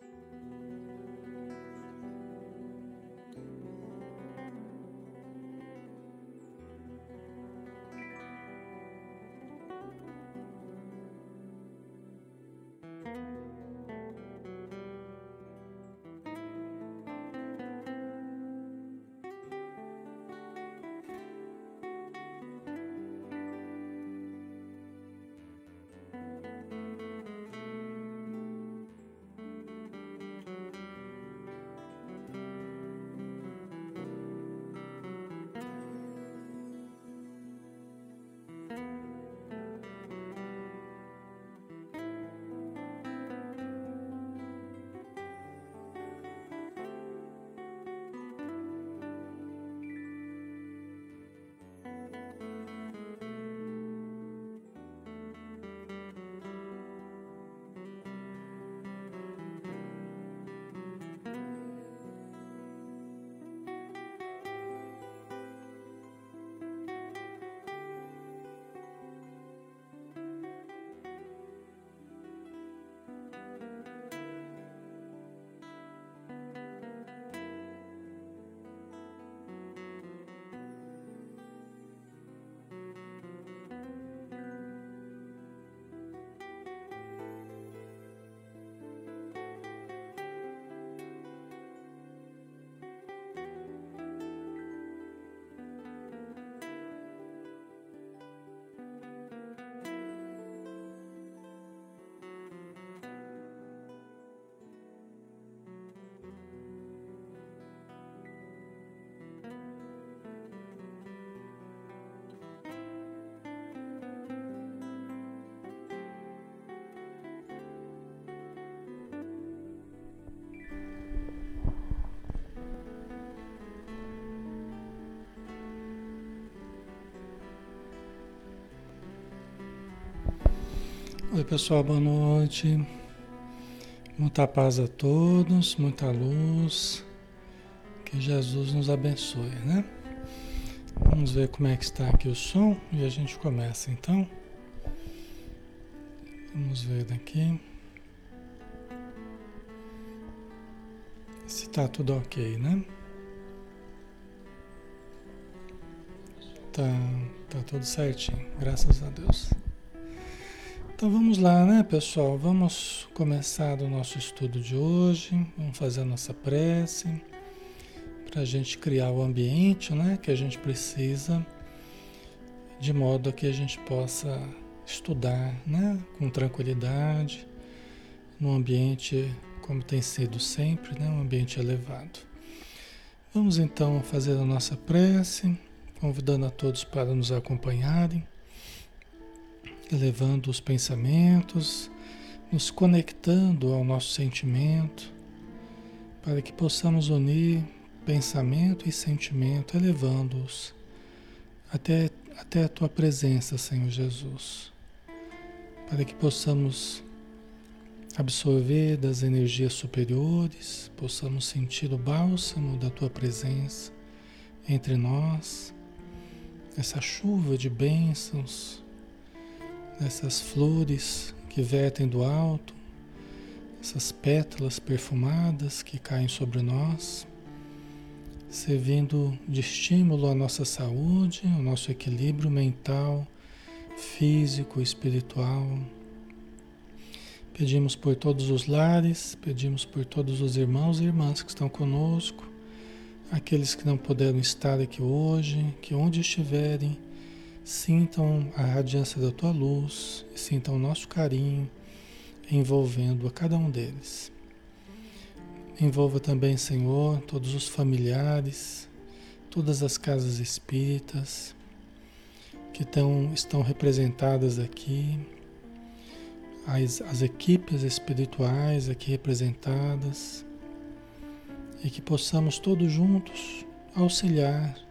Yes. Oi pessoal, boa noite. Muita paz a todos, muita luz. Que Jesus nos abençoe, né? Vamos ver como é que está aqui o som e a gente começa então. Vamos ver daqui. Se está tudo ok, né? Tá, tá tudo certinho, graças a Deus. Então vamos lá, né, pessoal? Vamos começar o nosso estudo de hoje. Vamos fazer a nossa prece para a gente criar o ambiente, né, que a gente precisa, de modo que a gente possa estudar, né, com tranquilidade, num ambiente como tem sido sempre, né, um ambiente elevado. Vamos então fazer a nossa prece, convidando a todos para nos acompanharem elevando os pensamentos, nos conectando ao nosso sentimento, para que possamos unir pensamento e sentimento, elevando-os até, até a tua presença, Senhor Jesus, para que possamos absorver das energias superiores, possamos sentir o bálsamo da tua presença entre nós, essa chuva de bênçãos essas flores que vertem do alto, essas pétalas perfumadas que caem sobre nós, servindo de estímulo à nossa saúde, ao nosso equilíbrio mental, físico, espiritual. Pedimos por todos os lares, pedimos por todos os irmãos e irmãs que estão conosco, aqueles que não puderam estar aqui hoje, que onde estiverem, Sintam a radiância da tua luz, sintam o nosso carinho envolvendo a cada um deles. Envolva também, Senhor, todos os familiares, todas as casas espíritas que tão, estão representadas aqui, as, as equipes espirituais aqui representadas, e que possamos todos juntos auxiliar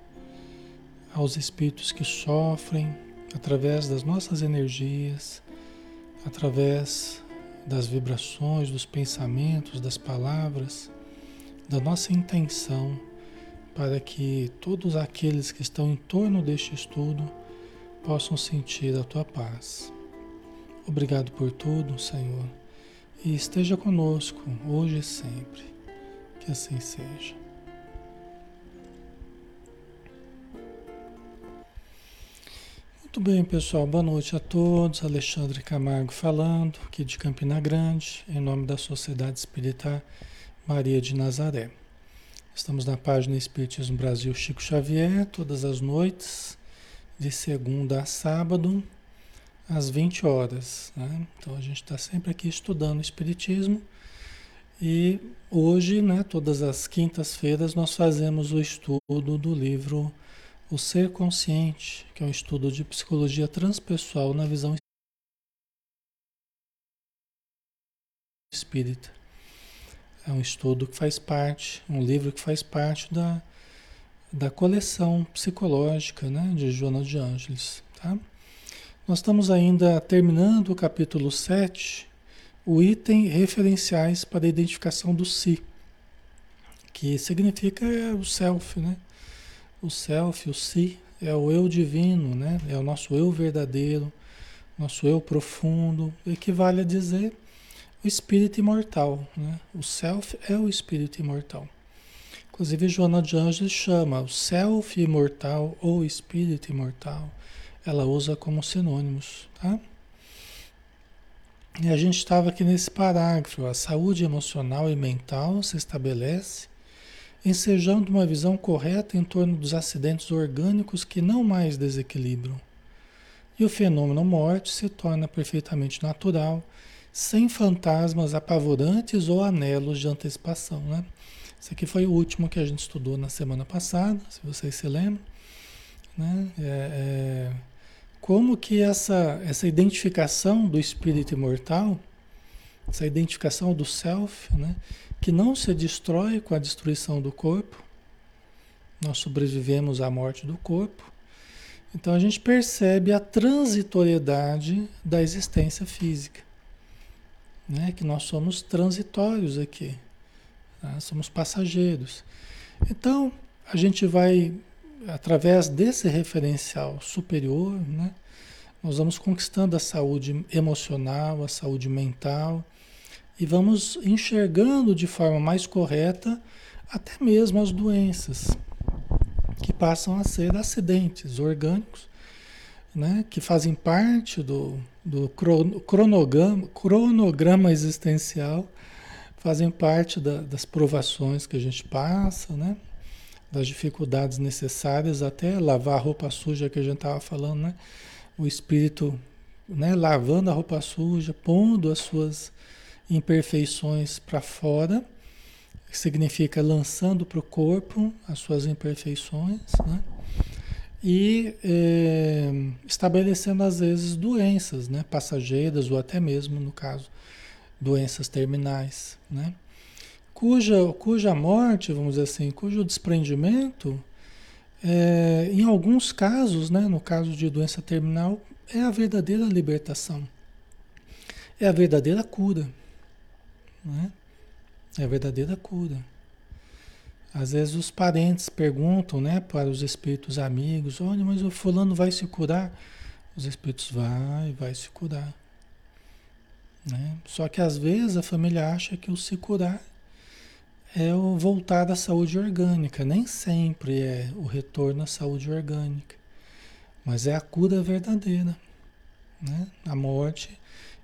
aos espíritos que sofrem através das nossas energias, através das vibrações, dos pensamentos, das palavras, da nossa intenção, para que todos aqueles que estão em torno deste estudo possam sentir a tua paz. Obrigado por tudo, Senhor, e esteja conosco hoje e sempre. Que assim seja. Muito bem, pessoal. Boa noite a todos. Alexandre Camargo falando, aqui de Campina Grande, em nome da Sociedade Espírita Maria de Nazaré. Estamos na página Espiritismo Brasil Chico Xavier, todas as noites, de segunda a sábado, às 20 horas. Né? Então a gente está sempre aqui estudando Espiritismo. E hoje, né, todas as quintas-feiras, nós fazemos o estudo do livro o ser consciente, que é um estudo de psicologia transpessoal na visão espírita. É um estudo que faz parte, um livro que faz parte da, da coleção psicológica né, de Joana de Ângeles. Tá? Nós estamos ainda terminando o capítulo 7, o item referenciais para a identificação do si, que significa o self, né? O self, o si, é o eu divino, né? É o nosso eu verdadeiro, nosso eu profundo, equivale a dizer o espírito imortal, né? O self é o espírito imortal. Inclusive, Joana de Anjos chama o self imortal ou espírito imortal. Ela usa como sinônimos, tá? E a gente estava aqui nesse parágrafo, a saúde emocional e mental se estabelece ensejando uma visão correta em torno dos acidentes orgânicos que não mais desequilibram. E o fenômeno morte se torna perfeitamente natural, sem fantasmas apavorantes ou anelos de antecipação. Né? Esse aqui foi o último que a gente estudou na semana passada, se vocês se lembram. Né? É, é, como que essa, essa identificação do espírito imortal, essa identificação do self, né? que não se destrói com a destruição do corpo. Nós sobrevivemos à morte do corpo Então a gente percebe a transitoriedade da existência física, né? Que nós somos transitórios aqui, tá? somos passageiros. Então a gente vai através desse referencial superior, né? Nós vamos conquistando a saúde emocional, a saúde mental e vamos enxergando de forma mais correta até mesmo as doenças que passam a ser acidentes orgânicos, né, que fazem parte do, do cronograma, cronograma existencial, fazem parte da, das provações que a gente passa, né, das dificuldades necessárias, até lavar a roupa suja que a gente estava falando, né, o espírito né, lavando a roupa suja, pondo as suas imperfeições para fora que significa lançando para o corpo as suas imperfeições, né? e é, estabelecendo às vezes doenças, né? passageiras ou até mesmo, no caso, doenças terminais, né? cuja, cuja morte, vamos dizer assim, cujo desprendimento, é, em alguns casos, né? no caso de doença terminal, é a verdadeira libertação, é a verdadeira cura. Né? É a verdadeira cura. Às vezes os parentes perguntam, né, para os espíritos amigos, olha, mas o fulano vai se curar? Os espíritos vai, vai se curar. Né? Só que às vezes a família acha que o se curar é o voltar à saúde orgânica. Nem sempre é o retorno à saúde orgânica. Mas é a cura verdadeira. Né? A morte,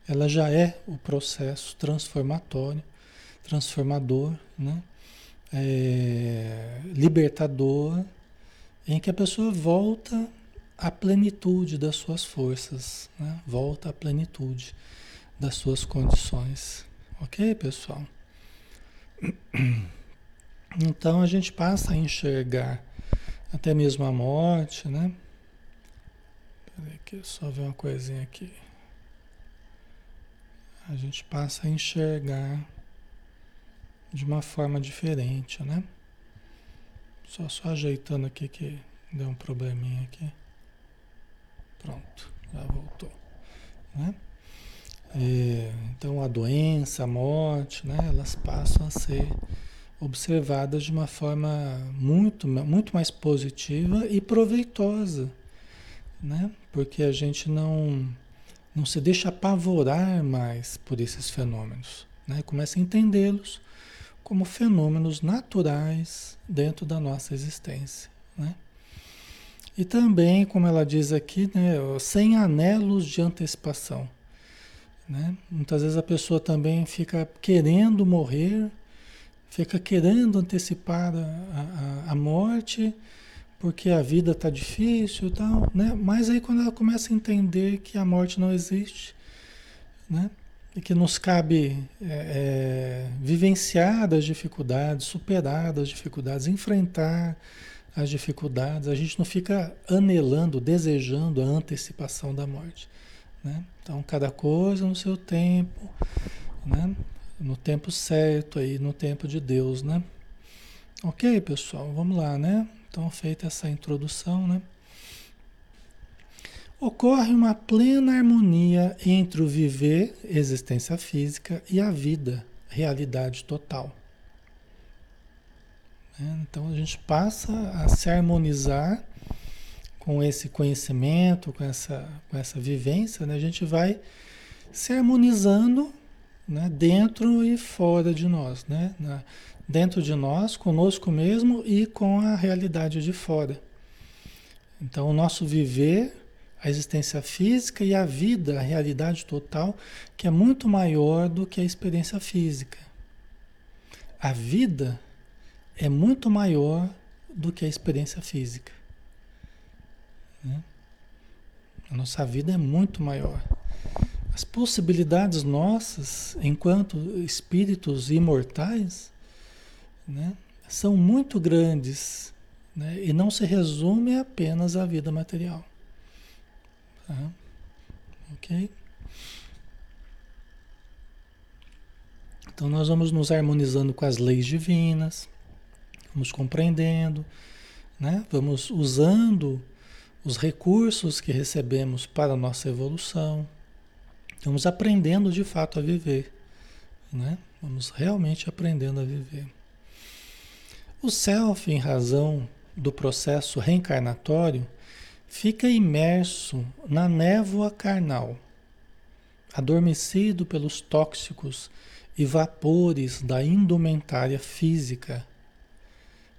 ela já é o processo transformatório transformador, né? É, libertador, em que a pessoa volta à plenitude das suas forças, né? volta à plenitude das suas condições. Ok, pessoal? Então a gente passa a enxergar até mesmo a morte, né? Peraí que só ver uma coisinha aqui. A gente passa a enxergar de uma forma diferente, né? Só, só ajeitando aqui que deu um probleminha aqui. Pronto, já voltou, né? É, então a doença, a morte, né? Elas passam a ser observadas de uma forma muito, muito mais positiva e proveitosa, né? Porque a gente não não se deixa apavorar mais por esses fenômenos, né? Começa a entendê-los como fenômenos naturais dentro da nossa existência. Né? E também, como ela diz aqui, né, sem anelos de antecipação. Né? Muitas vezes a pessoa também fica querendo morrer, fica querendo antecipar a, a, a morte, porque a vida está difícil e tal, né? Mas aí quando ela começa a entender que a morte não existe, né? e que nos cabe é, é, vivenciar as dificuldades, superar as dificuldades, enfrentar as dificuldades. A gente não fica anelando, desejando a antecipação da morte. Né? Então, cada coisa no seu tempo, né? no tempo certo, aí, no tempo de Deus. Né? Ok, pessoal, vamos lá. Né? Então, feita essa introdução, né? ocorre uma plena harmonia entre o viver, existência física, e a vida, realidade total. Né? Então a gente passa a se harmonizar com esse conhecimento, com essa, com essa vivência, né? a gente vai se harmonizando né? dentro e fora de nós, né? Na, dentro de nós, conosco mesmo e com a realidade de fora. Então o nosso viver a existência física e a vida, a realidade total, que é muito maior do que a experiência física. A vida é muito maior do que a experiência física. Né? A nossa vida é muito maior. As possibilidades nossas, enquanto espíritos imortais, né, são muito grandes né, e não se resume apenas à vida material. Tá? Ok? Então nós vamos nos harmonizando com as leis divinas, vamos compreendendo, né? vamos usando os recursos que recebemos para a nossa evolução. Estamos aprendendo de fato a viver, né? Vamos realmente aprendendo a viver. O self, em razão do processo reencarnatório, fica imerso na névoa carnal, adormecido pelos tóxicos e vapores da indumentária física,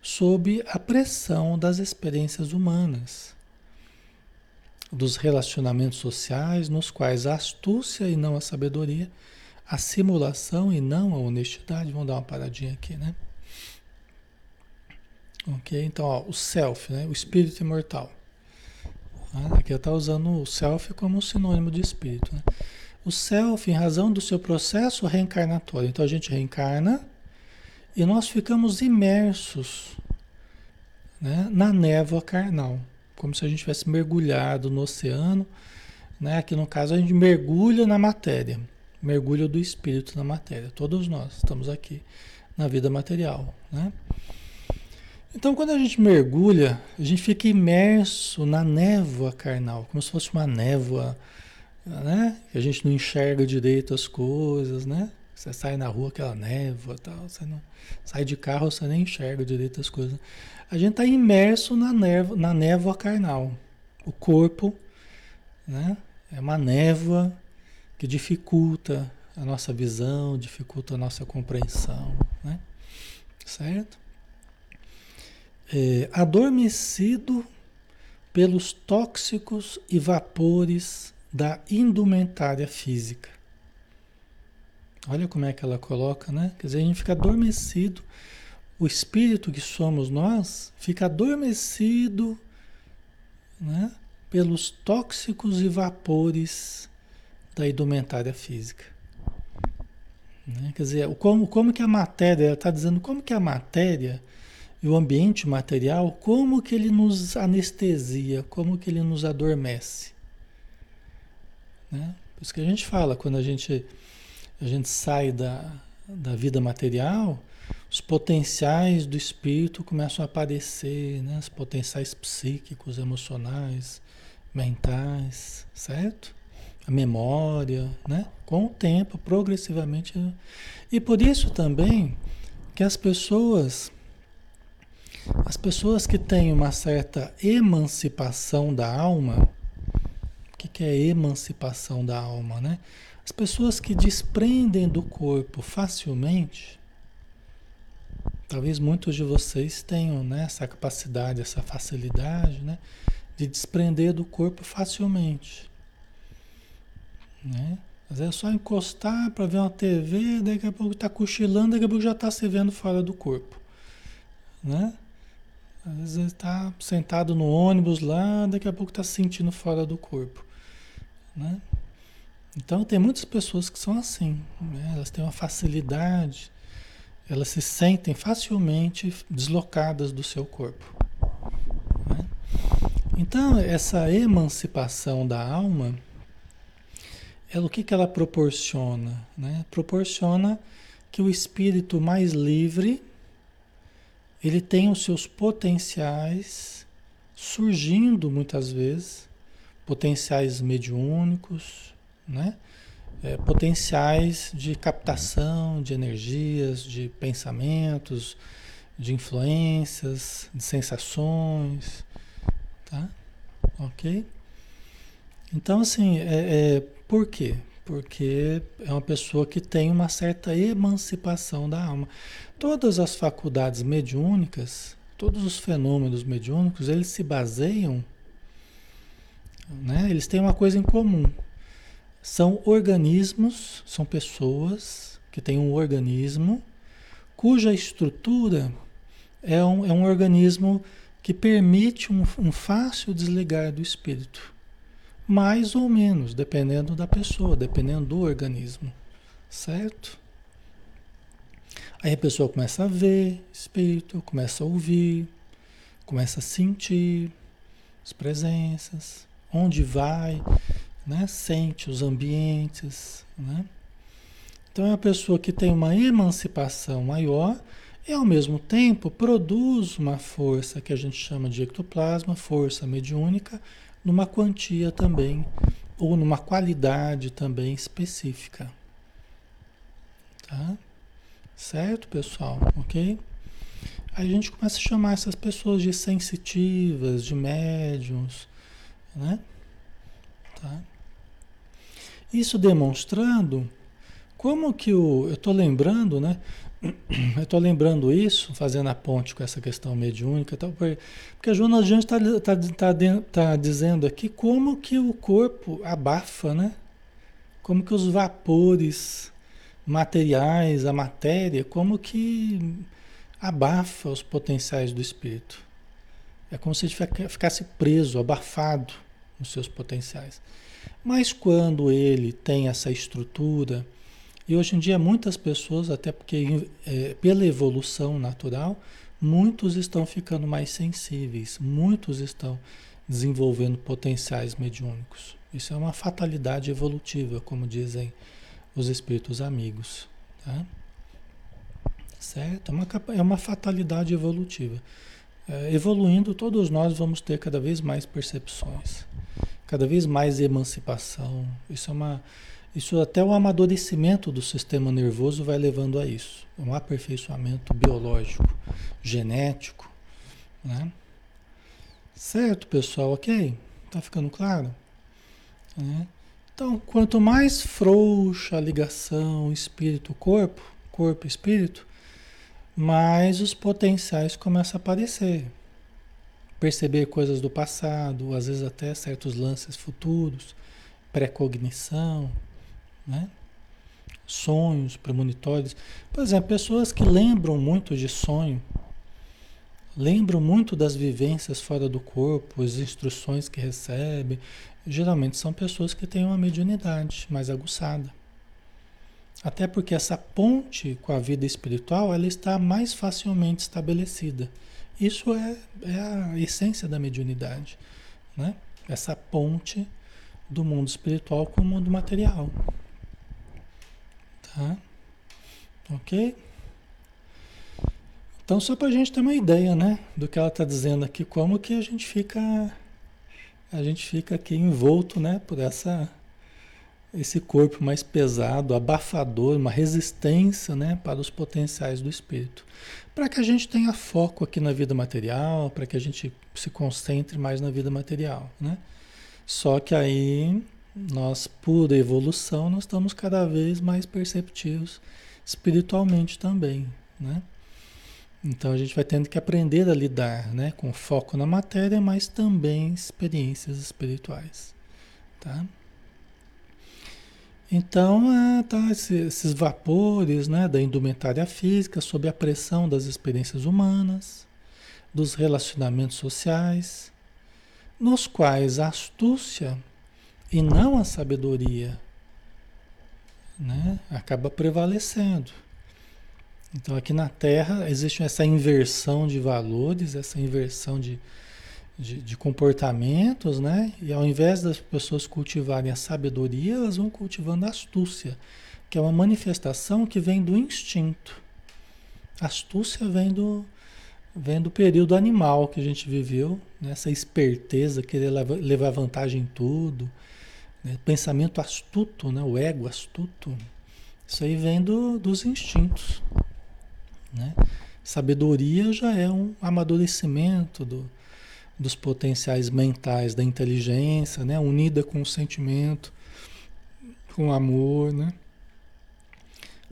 sob a pressão das experiências humanas, dos relacionamentos sociais nos quais a astúcia e não a sabedoria, a simulação e não a honestidade, vamos dar uma paradinha aqui, né? Ok? Então, ó, o self, né? o espírito imortal. Ah, aqui estou usando o self como sinônimo de espírito. Né? O self, em razão do seu processo reencarnatório. Então, a gente reencarna e nós ficamos imersos né, na névoa carnal, como se a gente tivesse mergulhado no oceano. Né? Aqui, no caso, a gente mergulha na matéria, mergulho do espírito na matéria. Todos nós estamos aqui na vida material. Né? Então, quando a gente mergulha, a gente fica imerso na névoa carnal, como se fosse uma névoa, né? Que a gente não enxerga direito as coisas, né? Você sai na rua, aquela névoa tal, você não sai de carro, você nem enxerga direito as coisas. A gente está imerso na névoa, na névoa carnal. O corpo, né? É uma névoa que dificulta a nossa visão, dificulta a nossa compreensão, né? Certo? É, adormecido pelos tóxicos e vapores da indumentária física. Olha como é que ela coloca, né? Quer dizer, a gente fica adormecido, o espírito que somos nós fica adormecido, né? Pelos tóxicos e vapores da indumentária física. Né? Quer dizer, como, como que a matéria, ela está dizendo como que a matéria e o ambiente material, como que ele nos anestesia, como que ele nos adormece. Né? Por isso que a gente fala, quando a gente, a gente sai da, da vida material, os potenciais do espírito começam a aparecer, né? os potenciais psíquicos, emocionais, mentais, certo? A memória, né? Com o tempo, progressivamente. E por isso também que as pessoas as pessoas que têm uma certa emancipação da alma, o que, que é emancipação da alma, né? As pessoas que desprendem do corpo facilmente, talvez muitos de vocês tenham né, essa capacidade, essa facilidade, né? De desprender do corpo facilmente. Né? Às vezes é só encostar para ver uma TV, daqui a pouco está cochilando, daqui a pouco já está se vendo fora do corpo. Né? Às vezes está sentado no ônibus lá, daqui a pouco está se sentindo fora do corpo. Né? Então tem muitas pessoas que são assim, né? elas têm uma facilidade, elas se sentem facilmente deslocadas do seu corpo. Né? Então essa emancipação da alma, ela, o que, que ela proporciona? Né? Proporciona que o espírito mais livre ele tem os seus potenciais surgindo muitas vezes, potenciais mediúnicos, né? É, potenciais de captação de energias, de pensamentos, de influências, de sensações, tá? Ok? Então, assim, é, é, por quê? Porque é uma pessoa que tem uma certa emancipação da alma. Todas as faculdades mediúnicas, todos os fenômenos mediúnicos, eles se baseiam, né? eles têm uma coisa em comum. São organismos, são pessoas que têm um organismo cuja estrutura é um, é um organismo que permite um, um fácil desligar do espírito. Mais ou menos, dependendo da pessoa, dependendo do organismo. Certo? Aí a pessoa começa a ver espírito, começa a ouvir, começa a sentir as presenças, onde vai, né? sente os ambientes. Né? Então é uma pessoa que tem uma emancipação maior e ao mesmo tempo produz uma força que a gente chama de ectoplasma, força mediúnica, numa quantia também, ou numa qualidade também específica. Tá? Certo, pessoal? Ok? Aí a gente começa a chamar essas pessoas de sensitivas, de médiums, né? Tá? Isso demonstrando como que o. Eu estou lembrando, né? Eu estou lembrando isso, fazendo a ponte com essa questão mediúnica, tal, porque a Joana Jante está tá, tá, tá dizendo aqui como que o corpo abafa, né? Como que os vapores materiais, a matéria, como que abafa os potenciais do espírito. É como se ele ficasse preso, abafado nos seus potenciais. Mas quando ele tem essa estrutura, e hoje em dia muitas pessoas, até porque é, pela evolução natural, muitos estão ficando mais sensíveis, muitos estão desenvolvendo potenciais mediúnicos. Isso é uma fatalidade evolutiva, como dizem os espíritos amigos. Tá? Certo? É uma, é uma fatalidade evolutiva. É, evoluindo, todos nós vamos ter cada vez mais percepções, cada vez mais emancipação. Isso é uma isso até o amadurecimento do sistema nervoso vai levando a isso. Um aperfeiçoamento biológico, genético. Né? Certo, pessoal? Ok? Tá ficando claro? É. Então, quanto mais frouxa a ligação espírito-corpo, corpo-espírito, mais os potenciais começam a aparecer. Perceber coisas do passado, às vezes até certos lances futuros, precognição, né? Sonhos premonitórios. Por exemplo, pessoas que lembram muito de sonho, lembram muito das vivências fora do corpo, as instruções que recebem, geralmente são pessoas que têm uma mediunidade mais aguçada. Até porque essa ponte com a vida espiritual ela está mais facilmente estabelecida. Isso é, é a essência da mediunidade, né? Essa ponte do mundo espiritual com o mundo material. Tá? Ok? Então, só para a gente ter uma ideia, né, do que ela está dizendo aqui, como que a gente fica, a gente fica aqui envolto, né, por essa, esse corpo mais pesado, abafador, uma resistência, né, para os potenciais do espírito, para que a gente tenha foco aqui na vida material, para que a gente se concentre mais na vida material, né? Só que aí nós, por evolução, nós estamos cada vez mais perceptivos espiritualmente também, né? Então a gente vai tendo que aprender a lidar, né, com foco na matéria, mas também experiências espirituais, tá? Então, é, tá, esses vapores, né, da indumentária física sob a pressão das experiências humanas, dos relacionamentos sociais, nos quais a astúcia e não a sabedoria, né? Acaba prevalecendo. Então aqui na Terra existe essa inversão de valores, essa inversão de, de, de, comportamentos, né? E ao invés das pessoas cultivarem a sabedoria, elas vão cultivando a astúcia, que é uma manifestação que vem do instinto. A astúcia vem do, vem do período animal que a gente viveu, né? essa esperteza, querer levar vantagem em tudo? Pensamento astuto, né? o ego astuto. Isso aí vem do, dos instintos. Né? Sabedoria já é um amadurecimento do, dos potenciais mentais, da inteligência, né? unida com o sentimento, com o amor. Né?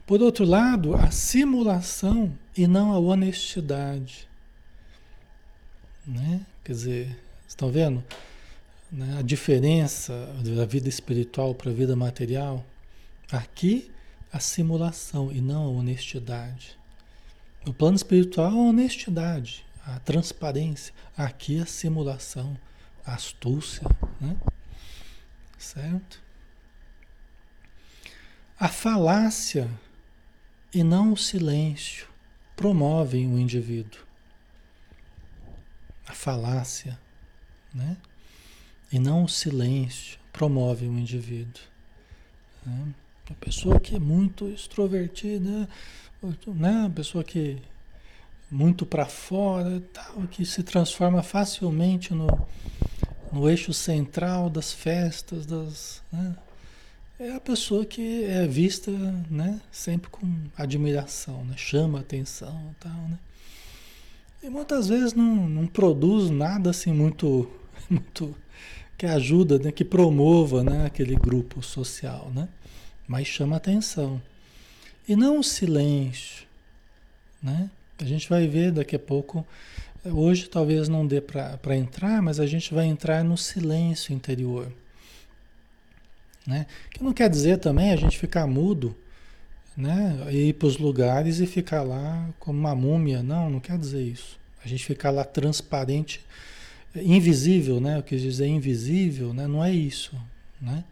Por outro lado, a simulação e não a honestidade. Né? Quer dizer, estão vendo? Né, a diferença da vida espiritual para a vida material, aqui a simulação e não a honestidade. No plano espiritual, a honestidade, a transparência. Aqui a simulação, a astúcia, né? Certo? A falácia e não o silêncio promovem o indivíduo. A falácia, né? E não o silêncio promove o indivíduo. Né? A pessoa que é muito extrovertida, né? a pessoa que, muito para fora, tal, que se transforma facilmente no, no eixo central das festas, das, né? é a pessoa que é vista né, sempre com admiração, né? chama atenção tal, né? E muitas vezes não, não produz nada assim muito, muito que ajuda, né, que promova né, aquele grupo social, né? mas chama atenção. E não o silêncio, né? A gente vai ver daqui a pouco. Hoje talvez não dê para entrar, mas a gente vai entrar no silêncio interior. Né? Que não quer dizer também a gente ficar mudo, né? E ir para os lugares e ficar lá como uma múmia. Não, não quer dizer isso. A gente ficar lá transparente, invisível, né? Eu quis dizer invisível, né? Não é isso, né?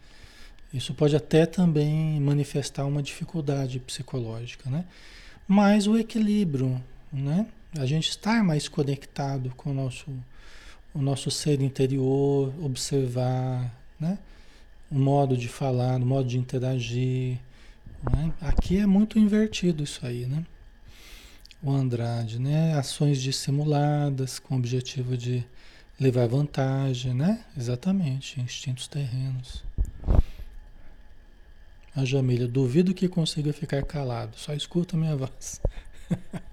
Isso pode até também manifestar uma dificuldade psicológica, né? Mas o equilíbrio, né? A gente estar mais conectado com o nosso, o nosso ser interior, observar, né? O modo de falar, o modo de interagir, né? Aqui é muito invertido isso aí, né? O Andrade, né? Ações dissimuladas com o objetivo de levar vantagem, né? Exatamente, instintos terrenos. A Jamília, duvido que consiga ficar calado, só escuta minha voz.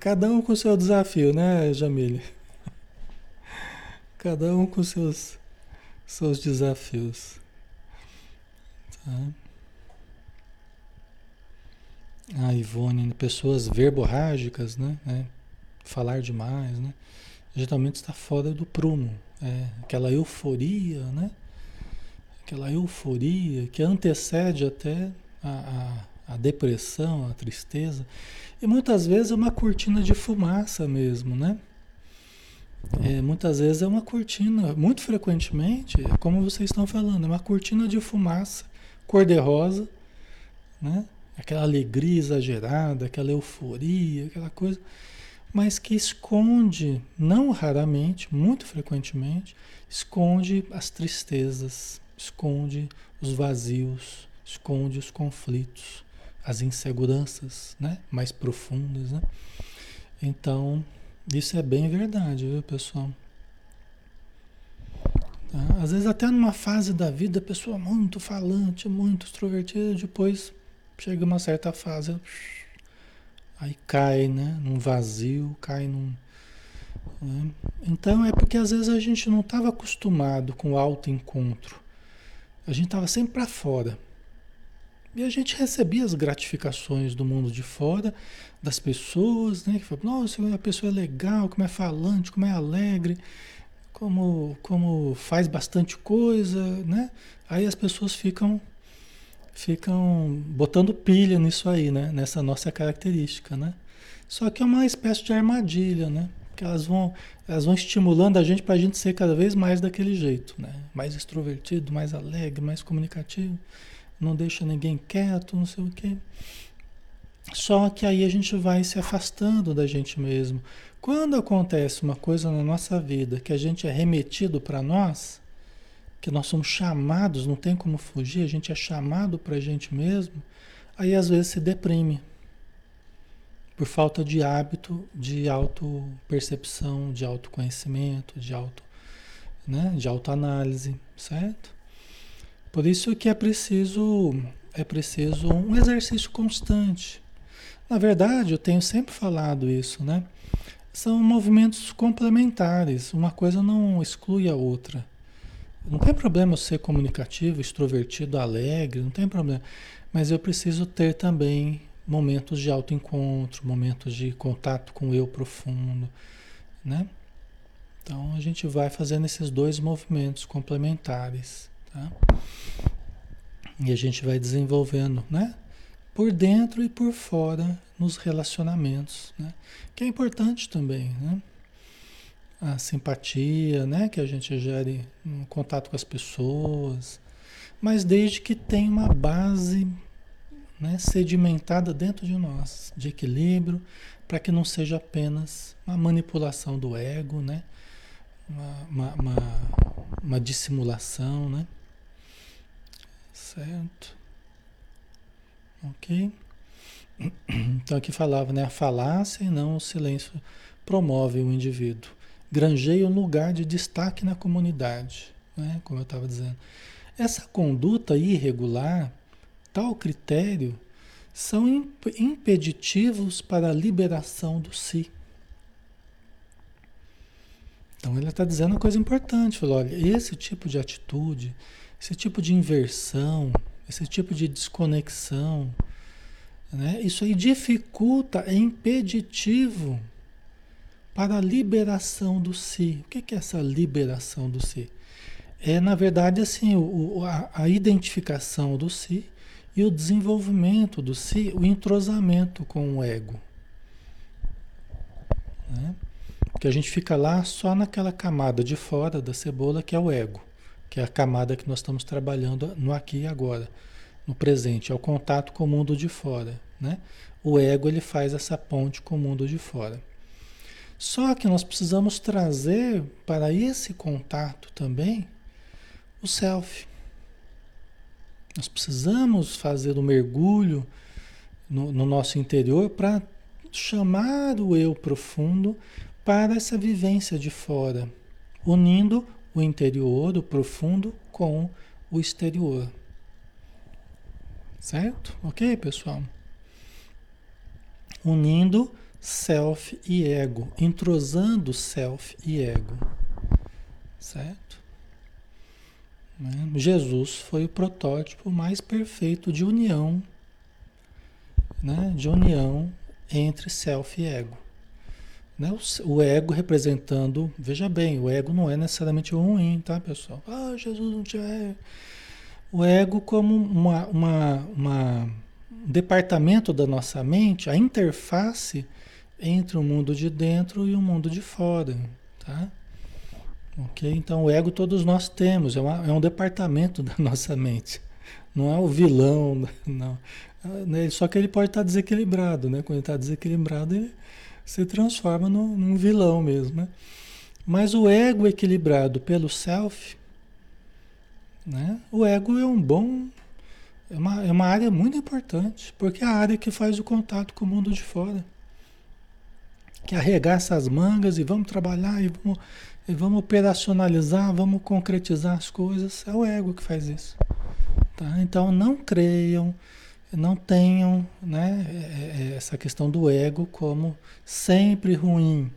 Cada um com seu desafio, né, Jamília? Cada um com seus, seus desafios. Tá? A Ivone, pessoas verborrágicas, né? É, falar demais, né? Geralmente está fora do prumo. É, aquela euforia, né? aquela euforia que antecede até a, a, a, depressão, a tristeza. E muitas vezes é uma cortina de fumaça mesmo, né? É, muitas vezes é uma cortina, muito frequentemente, como vocês estão falando, é uma cortina de fumaça cor-de-rosa, né? Aquela alegria exagerada, aquela euforia, aquela coisa, mas que esconde, não raramente, muito frequentemente, esconde as tristezas, esconde os vazios, esconde os conflitos, as inseguranças né? mais profundas. Né? Então, isso é bem verdade, viu, pessoal? Tá? Às vezes, até numa fase da vida, a pessoa muito falante, muito extrovertida, depois chega uma certa fase, aí cai né? num vazio, cai num. Né? Então, é porque às vezes a gente não estava acostumado com o autoencontro. A gente estava sempre para fora. E a gente recebia as gratificações do mundo de fora, das pessoas, né? Que falavam, nossa, a pessoa é legal, como é falante, como é alegre, como, como faz bastante coisa, né? Aí as pessoas ficam ficam botando pilha nisso aí, né? Nessa nossa característica, né? Só que é uma espécie de armadilha, né? que elas vão, elas vão estimulando a gente para a gente ser cada vez mais daquele jeito, né? Mais extrovertido, mais alegre, mais comunicativo, não deixa ninguém quieto, não sei o quê. Só que aí a gente vai se afastando da gente mesmo. Quando acontece uma coisa na nossa vida que a gente é remetido para nós, que nós somos chamados, não tem como fugir, a gente é chamado para a gente mesmo, aí às vezes se deprime por falta de hábito de auto-percepção, de autoconhecimento, de auto, né, de autoanálise, certo? Por isso que é preciso é preciso um exercício constante. Na verdade, eu tenho sempre falado isso, né? São movimentos complementares, uma coisa não exclui a outra. Não tem problema ser comunicativo, extrovertido, alegre, não tem problema. Mas eu preciso ter também momentos de autoencontro, momentos de contato com o eu profundo, né? Então a gente vai fazendo esses dois movimentos complementares, tá? E a gente vai desenvolvendo, né? Por dentro e por fora nos relacionamentos, né? Que é importante também, né? A simpatia, né? Que a gente gere um contato com as pessoas, mas desde que tenha uma base né, sedimentada dentro de nós, de equilíbrio, para que não seja apenas uma manipulação do ego, né, uma, uma, uma, uma dissimulação, né? Certo? Ok? Então aqui falava, né? A falácia e não o silêncio promove o indivíduo. Granjeia um lugar de destaque na comunidade, né? Como eu estava dizendo. Essa conduta irregular, tal critério, são impeditivos para a liberação do si. Então ele está dizendo uma coisa importante, falou, olha, esse tipo de atitude, esse tipo de inversão, esse tipo de desconexão, né, isso aí dificulta, é impeditivo para a liberação do si. O que é essa liberação do si? É, na verdade, assim, o, a, a identificação do si e o desenvolvimento do si, o entrosamento com o ego. Né? Porque a gente fica lá só naquela camada de fora da cebola que é o ego, que é a camada que nós estamos trabalhando no aqui e agora, no presente, é o contato com o mundo de fora, né? O ego ele faz essa ponte com o mundo de fora. Só que nós precisamos trazer para esse contato também o self. Nós precisamos fazer o um mergulho no, no nosso interior para chamar o eu profundo para essa vivência de fora, unindo o interior, o profundo, com o exterior. Certo? Ok, pessoal? Unindo self e ego, entrosando self e ego. Certo? Né? Jesus foi o protótipo mais perfeito de união, né? de união entre self e ego. Né? O, o, ego representando, veja bem, o ego não é necessariamente ruim, tá, pessoal? Ah, Jesus não tinha. O ego, como uma, uma, uma, um departamento da nossa mente, a interface entre o mundo de dentro e o mundo de fora, tá? Ok? Então, o ego todos nós temos, é, uma, é um departamento da nossa mente. Não é o vilão, não. Né? Só que ele pode estar desequilibrado, né? Quando ele está desequilibrado, ele se transforma no, num vilão mesmo. Né? Mas o ego equilibrado pelo self, né? o ego é um bom. É uma, é uma área muito importante, porque é a área que faz o contato com o mundo de fora. Que arregaça as mangas e vamos trabalhar e vamos, e vamos operacionalizar, vamos concretizar as coisas. É o ego que faz isso. Tá? Então não creiam não tenham né, é, é, essa questão do ego como sempre ruim.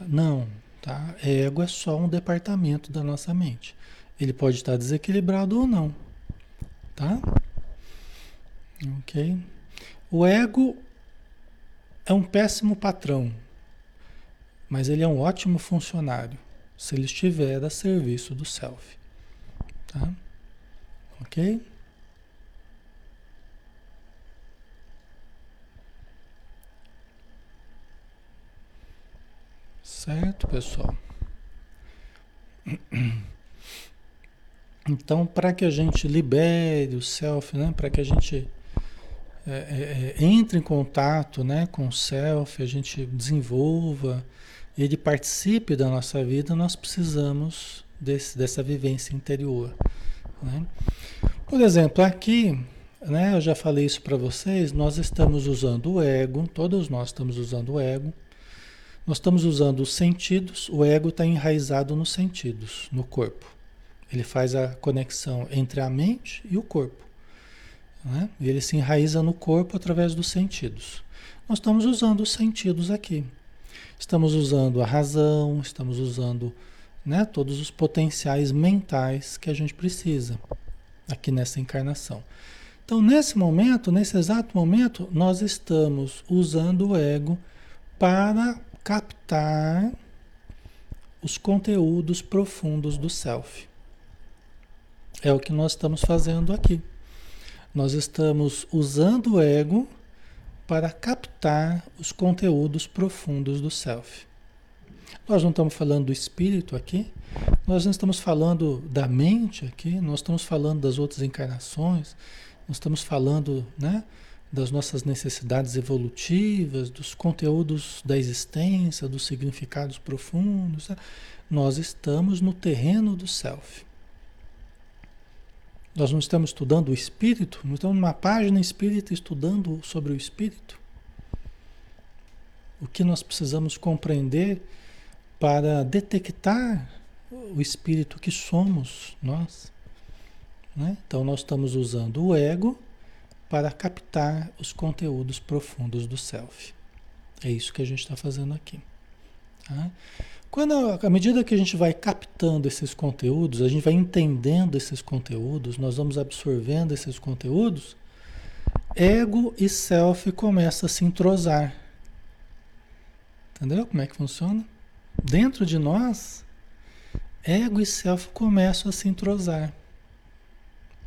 Não, tá? Ego é só um departamento da nossa mente. Ele pode estar desequilibrado ou não, tá? Ok? O ego é um péssimo patrão, mas ele é um ótimo funcionário se ele estiver a serviço do self, tá? Ok? Certo, pessoal? Então, para que a gente libere o self, né? para que a gente é, é, é, entre em contato né? com o self, a gente desenvolva, ele participe da nossa vida, nós precisamos desse, dessa vivência interior. Né? Por exemplo, aqui, né, eu já falei isso para vocês, nós estamos usando o ego, todos nós estamos usando o ego nós estamos usando os sentidos, o ego está enraizado nos sentidos, no corpo. Ele faz a conexão entre a mente e o corpo. Né? Ele se enraiza no corpo através dos sentidos. Nós estamos usando os sentidos aqui. Estamos usando a razão, estamos usando né, todos os potenciais mentais que a gente precisa aqui nessa encarnação. Então, nesse momento, nesse exato momento, nós estamos usando o ego para captar os conteúdos profundos do self. É o que nós estamos fazendo aqui. Nós estamos usando o ego para captar os conteúdos profundos do self. Nós não estamos falando do espírito aqui, nós não estamos falando da mente aqui, nós estamos falando das outras encarnações, nós estamos falando, né? das nossas necessidades evolutivas, dos conteúdos da existência, dos significados profundos, né? nós estamos no terreno do self. Nós não estamos estudando o espírito? Não estamos numa página espírita estudando sobre o espírito? O que nós precisamos compreender para detectar o espírito que somos nós? Né? Então, nós estamos usando o ego para captar os conteúdos profundos do self. É isso que a gente está fazendo aqui. Tá? Quando, à medida que a gente vai captando esses conteúdos, a gente vai entendendo esses conteúdos, nós vamos absorvendo esses conteúdos, ego e self começam a se entrosar. Entendeu como é que funciona? Dentro de nós, ego e self começam a se entrosar.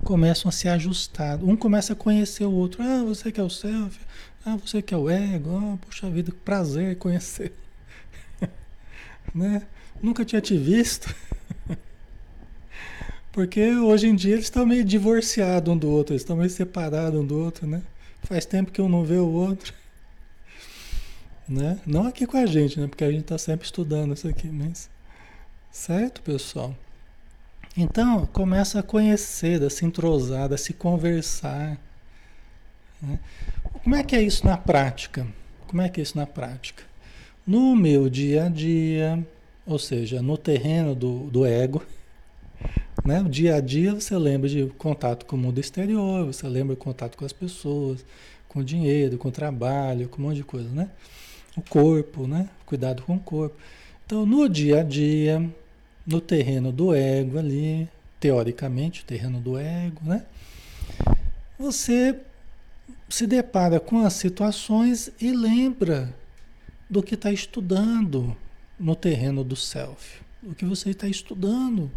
Começam a se ajustar. Um começa a conhecer o outro. Ah, você que é o self. Ah, você que é o ego. Ah, puxa vida, que prazer conhecer né? Nunca tinha te visto. Porque hoje em dia eles estão meio divorciados um do outro, eles estão meio separados um do outro, né? Faz tempo que um não vê o outro. Né? Não aqui com a gente, né? Porque a gente está sempre estudando isso aqui, mas. Certo, pessoal? Então, começa a conhecer, a se entrosar, a se conversar. Né? Como é que é isso na prática? Como é que é isso na prática? No meu dia a dia, ou seja, no terreno do, do ego, né? O dia a dia você lembra de contato com o mundo exterior, você lembra de contato com as pessoas, com o dinheiro, com o trabalho, com um monte de coisa, né? O corpo, né? Cuidado com o corpo. Então, no dia a dia, no terreno do ego ali, teoricamente, o terreno do ego, né? Você se depara com as situações e lembra do que está estudando no terreno do self, o que você está estudando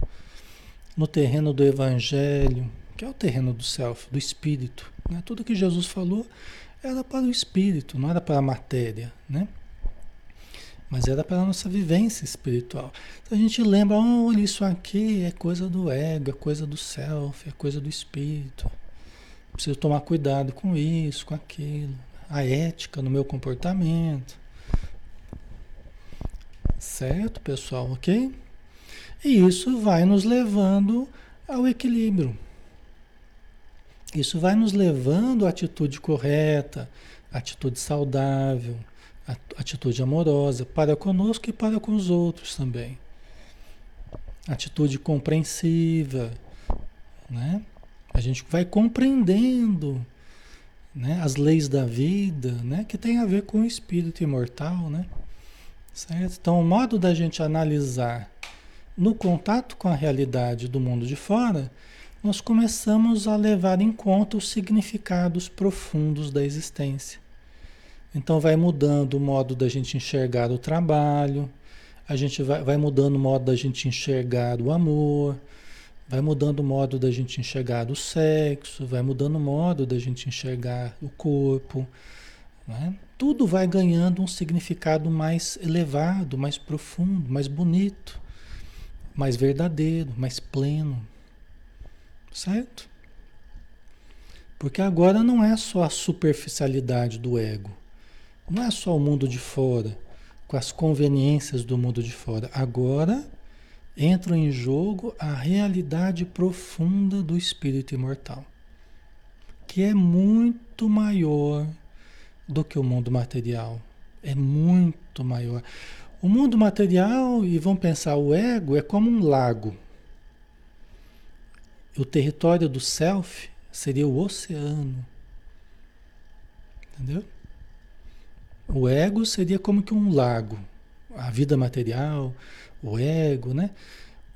no terreno do evangelho, que é o terreno do self, do espírito. Né? Tudo que Jesus falou era para o espírito, não era para a matéria, né? Mas era para a nossa vivência espiritual. Então a gente lembra, olha, isso aqui é coisa do ego, é coisa do self, é coisa do espírito. Preciso tomar cuidado com isso, com aquilo. A ética no meu comportamento. Certo, pessoal? Ok? E isso vai nos levando ao equilíbrio. Isso vai nos levando à atitude correta, atitude saudável, atitude amorosa para conosco e para com os outros também. Atitude compreensiva, né? A gente vai compreendendo né, as leis da vida, né, que tem a ver com o espírito imortal, né? Certo? Então, o modo da gente analisar no contato com a realidade do mundo de fora, nós começamos a levar em conta os significados profundos da existência. Então, vai mudando o modo da gente enxergar o trabalho, a gente vai, vai mudando o modo da gente enxergar o amor, vai mudando o modo da gente enxergar o sexo, vai mudando o modo da gente enxergar o corpo. Né? Tudo vai ganhando um significado mais elevado, mais profundo, mais bonito, mais verdadeiro, mais pleno. Certo? Porque agora não é só a superficialidade do ego, não é só o mundo de fora, com as conveniências do mundo de fora. Agora entra em jogo a realidade profunda do espírito imortal, que é muito maior do que o mundo material. É muito maior. O mundo material, e vamos pensar, o ego é como um lago. O território do self seria o oceano. Entendeu? O ego seria como que um lago. A vida material, o ego, né?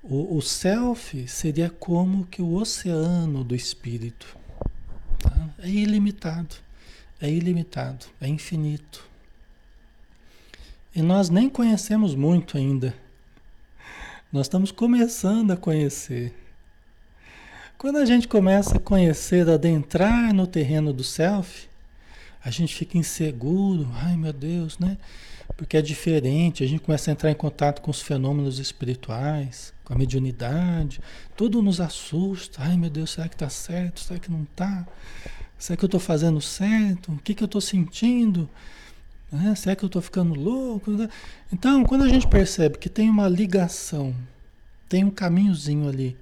O, o self seria como que o oceano do espírito. Tá? É ilimitado é ilimitado, é infinito. E nós nem conhecemos muito ainda. Nós estamos começando a conhecer. Quando a gente começa a conhecer, a adentrar no terreno do self, a gente fica inseguro, ai meu Deus, né? Porque é diferente, a gente começa a entrar em contato com os fenômenos espirituais, com a mediunidade, tudo nos assusta. Ai meu Deus, será que está certo? Será que não está? Será que eu estou fazendo certo? O que, que eu estou sentindo? Né? Será que eu estou ficando louco? Então, quando a gente percebe que tem uma ligação, tem um caminhozinho ali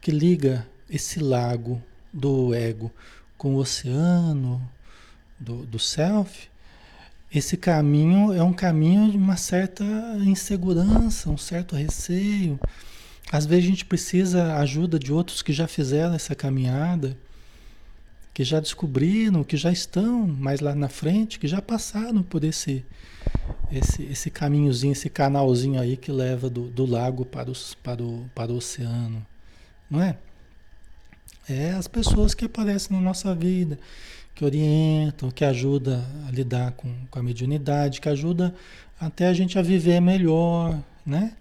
que liga esse lago do ego com o oceano do, do self, esse caminho é um caminho de uma certa insegurança, um certo receio. Às vezes a gente precisa ajuda de outros que já fizeram essa caminhada, que já descobriram, que já estão mais lá na frente, que já passaram por esse esse, esse caminhozinho, esse canalzinho aí que leva do, do lago para, os, para, o, para o oceano, não é? É as pessoas que aparecem na nossa vida, que orientam, que ajudam a lidar com, com a mediunidade, que ajuda até a gente a viver melhor, né?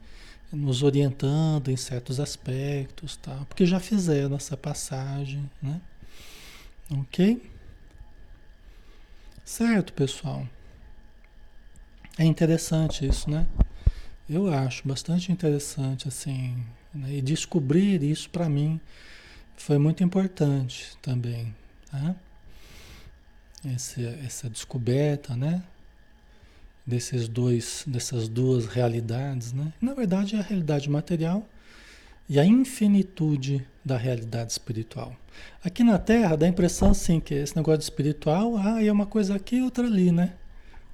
Nos orientando em certos aspectos, tá? porque já fizeram essa passagem, né? Ok? Certo, pessoal. É interessante isso, né? Eu acho bastante interessante, assim, né? e descobrir isso para mim foi muito importante também, tá? Esse, essa descoberta, né? Desses dois, dessas duas realidades, né? Na verdade, é a realidade material e a infinitude da realidade espiritual. Aqui na Terra dá a impressão assim que esse negócio de espiritual, ah, é uma coisa aqui, outra ali, né?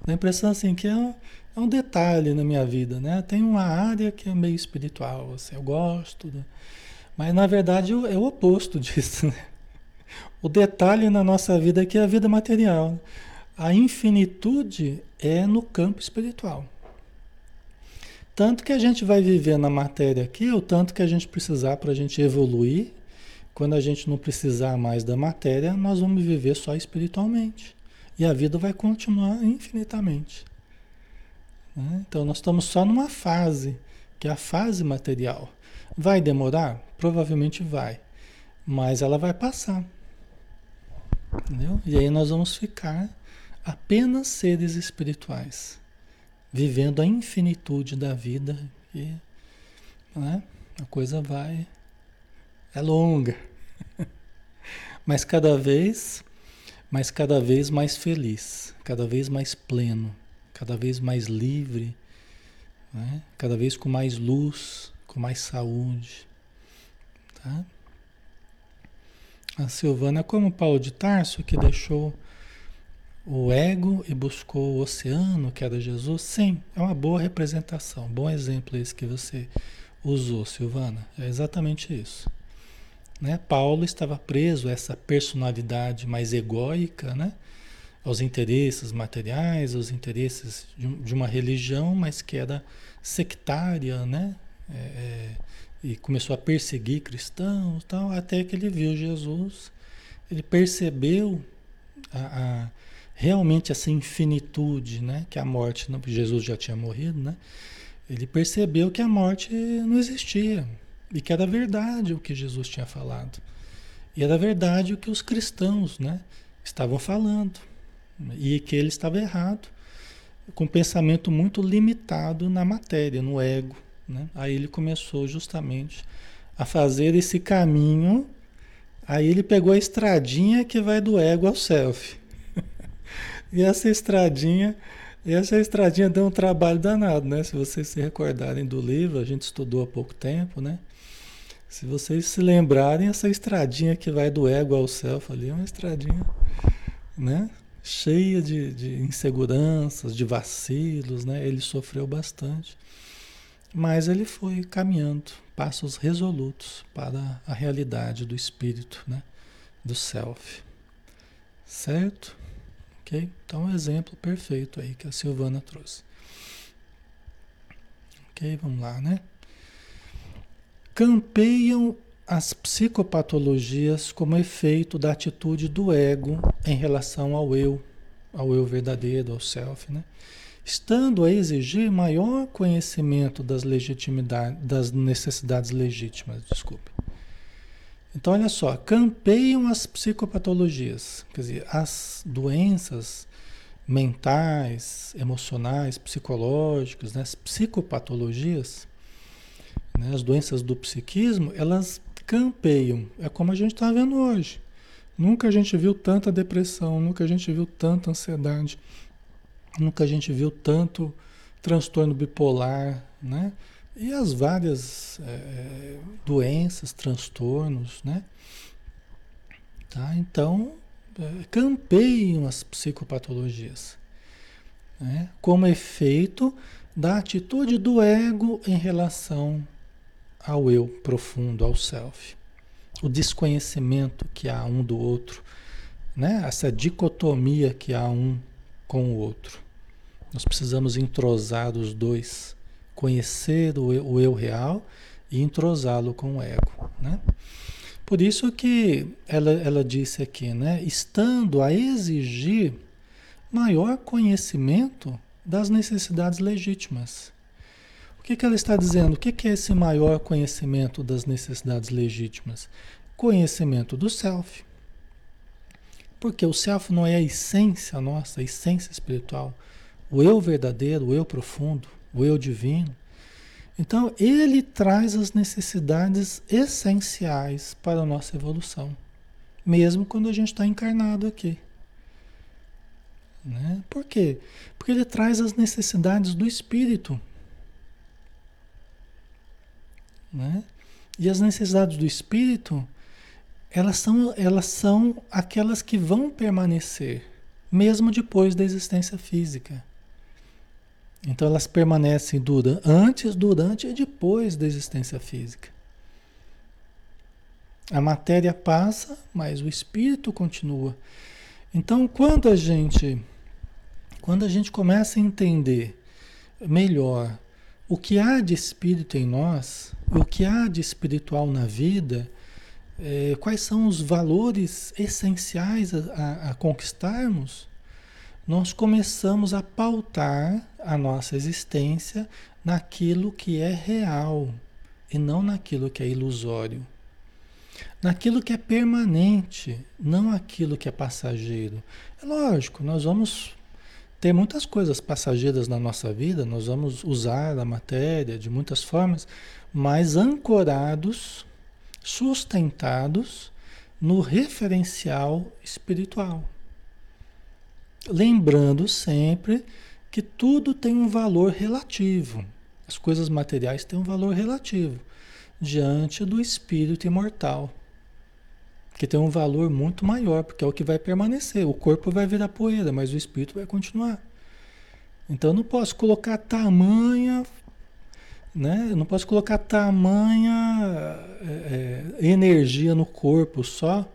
Dá a impressão assim que é um, é um detalhe na minha vida, né? Tem uma área que é meio espiritual, assim, eu gosto, né? mas na verdade é o oposto disso, né? O detalhe na nossa vida é que é a vida material. A infinitude é no campo espiritual. Tanto que a gente vai viver na matéria aqui, o tanto que a gente precisar para a gente evoluir, quando a gente não precisar mais da matéria, nós vamos viver só espiritualmente. E a vida vai continuar infinitamente. Né? Então nós estamos só numa fase, que é a fase material. Vai demorar? Provavelmente vai. Mas ela vai passar. Entendeu? E aí nós vamos ficar apenas seres espirituais, vivendo a infinitude da vida. E, né? A coisa vai. É longa. Mas cada vez mas cada vez mais feliz, cada vez mais pleno, cada vez mais livre, né? cada vez com mais luz, com mais saúde. Tá? A Silvana como Paulo de Tarso, que deixou o ego e buscou o oceano, que era Jesus. Sim, é uma boa representação, bom exemplo esse que você usou, Silvana. É exatamente isso. Né? Paulo estava preso a essa personalidade mais egóica, né? aos interesses materiais, aos interesses de, de uma religião, mas que era sectária, né? É, é, e começou a perseguir cristãos, tal, até que ele viu Jesus, ele percebeu a, a, realmente essa infinitude, né? Que a morte, não, Jesus já tinha morrido, né? Ele percebeu que a morte não existia, e que era verdade o que Jesus tinha falado. E era verdade o que os cristãos né, estavam falando. E que ele estava errado, com um pensamento muito limitado na matéria, no ego. Né? Aí ele começou justamente a fazer esse caminho. Aí ele pegou a estradinha que vai do ego ao self. E essa estradinha, essa estradinha deu um trabalho danado, né? Se vocês se recordarem do livro, a gente estudou há pouco tempo, né? Se vocês se lembrarem, essa estradinha que vai do ego ao self ali é uma estradinha, né? Cheia de, de inseguranças, de vacilos, né? Ele sofreu bastante. Mas ele foi caminhando, passos resolutos para a realidade do espírito, né? Do self. Certo? Ok? Então, um exemplo perfeito aí que a Silvana trouxe. Ok, vamos lá, né? campeiam as psicopatologias como efeito da atitude do ego em relação ao eu, ao eu verdadeiro, ao self, né? estando a exigir maior conhecimento das legitimidades, das necessidades legítimas, desculpe. Então, olha só, campeiam as psicopatologias, quer dizer, as doenças mentais, emocionais, psicológicas, né, as psicopatologias, né? As doenças do psiquismo, elas campeiam. É como a gente está vendo hoje. Nunca a gente viu tanta depressão, nunca a gente viu tanta ansiedade, nunca a gente viu tanto transtorno bipolar, né? E as várias é, doenças, transtornos, né? Tá? Então, é, campeiam as psicopatologias, né? como efeito da atitude do ego em relação ao eu profundo, ao self. O desconhecimento que há um do outro, né? essa dicotomia que há um com o outro. Nós precisamos entrosar os dois conhecer o eu, o eu real e entrosá-lo com o ego, né? Por isso que ela, ela disse aqui, né? Estando a exigir maior conhecimento das necessidades legítimas. O que, que ela está dizendo? O que, que é esse maior conhecimento das necessidades legítimas? Conhecimento do self. Porque o self não é a essência nossa, a essência espiritual. O eu verdadeiro, o eu profundo, o eu divino. Então, ele traz as necessidades essenciais para a nossa evolução, mesmo quando a gente está encarnado aqui. Né? Por quê? Porque ele traz as necessidades do espírito. Né? E as necessidades do espírito, elas são, elas são aquelas que vão permanecer, mesmo depois da existência física. Então elas permanecem dura, antes, durante e depois da existência física. A matéria passa, mas o espírito continua. Então, quando a gente quando a gente começa a entender melhor o que há de espírito em nós, o que há de espiritual na vida, é, quais são os valores essenciais a, a, a conquistarmos, nós começamos a pautar a nossa existência naquilo que é real e não naquilo que é ilusório. Naquilo que é permanente, não aquilo que é passageiro. É lógico, nós vamos ter muitas coisas passageiras na nossa vida, nós vamos usar a matéria de muitas formas, mas ancorados, sustentados no referencial espiritual. Lembrando sempre que tudo tem um valor relativo. As coisas materiais têm um valor relativo diante do espírito imortal, que tem um valor muito maior, porque é o que vai permanecer. O corpo vai virar poeira, mas o espírito vai continuar. Então eu não posso colocar tamanha, né? Eu não posso colocar tamanha é, energia no corpo só,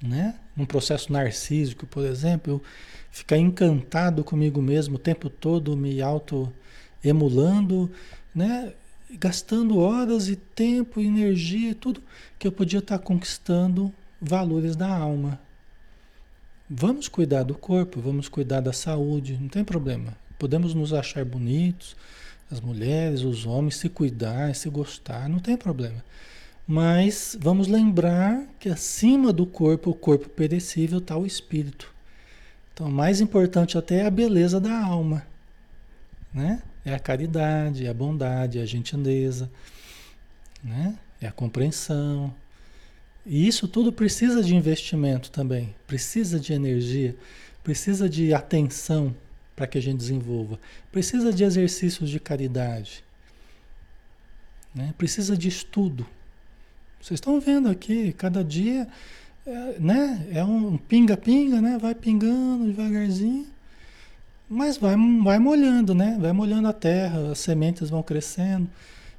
né? Num processo narcísico, por exemplo, eu ficar encantado comigo mesmo o tempo todo, me auto-emulando, né? gastando horas e tempo, energia, tudo que eu podia estar conquistando valores da alma. Vamos cuidar do corpo, vamos cuidar da saúde, não tem problema. Podemos nos achar bonitos, as mulheres, os homens, se cuidar, se gostar, não tem problema. Mas vamos lembrar que acima do corpo, o corpo perecível, está o espírito. Então, mais importante até é a beleza da alma, né? É a caridade, é a bondade, é a gentileza, né? É a compreensão. E isso tudo precisa de investimento também, precisa de energia, precisa de atenção para que a gente desenvolva, precisa de exercícios de caridade, né? precisa de estudo. Vocês estão vendo aqui, cada dia, é, né? É um pinga-pinga, né? Vai pingando devagarzinho, mas vai, vai molhando, né? Vai molhando a terra, as sementes vão crescendo.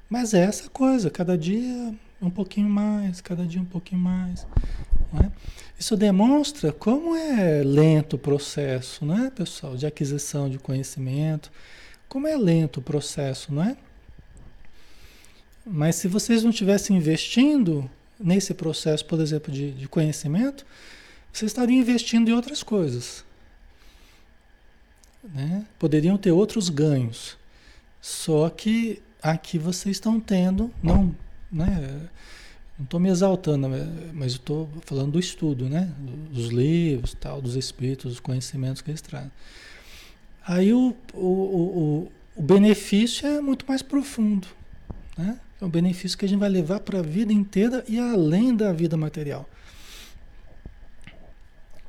Mas é essa coisa, cada dia um pouquinho mais, cada dia um pouquinho mais. Né? Isso demonstra como é lento o processo, né, pessoal, de aquisição de conhecimento, como é lento o processo, não é? Mas se vocês não estivessem investindo nesse processo, por exemplo, de, de conhecimento, vocês estariam investindo em outras coisas. Né? Poderiam ter outros ganhos. Só que aqui vocês estão tendo, não, né? Não estou me exaltando, mas estou falando do estudo, né? Dos livros, tal, dos espíritos, dos conhecimentos que eles trazem. Aí o, o, o, o benefício é muito mais profundo, né? É um benefício que a gente vai levar para a vida inteira e além da vida material.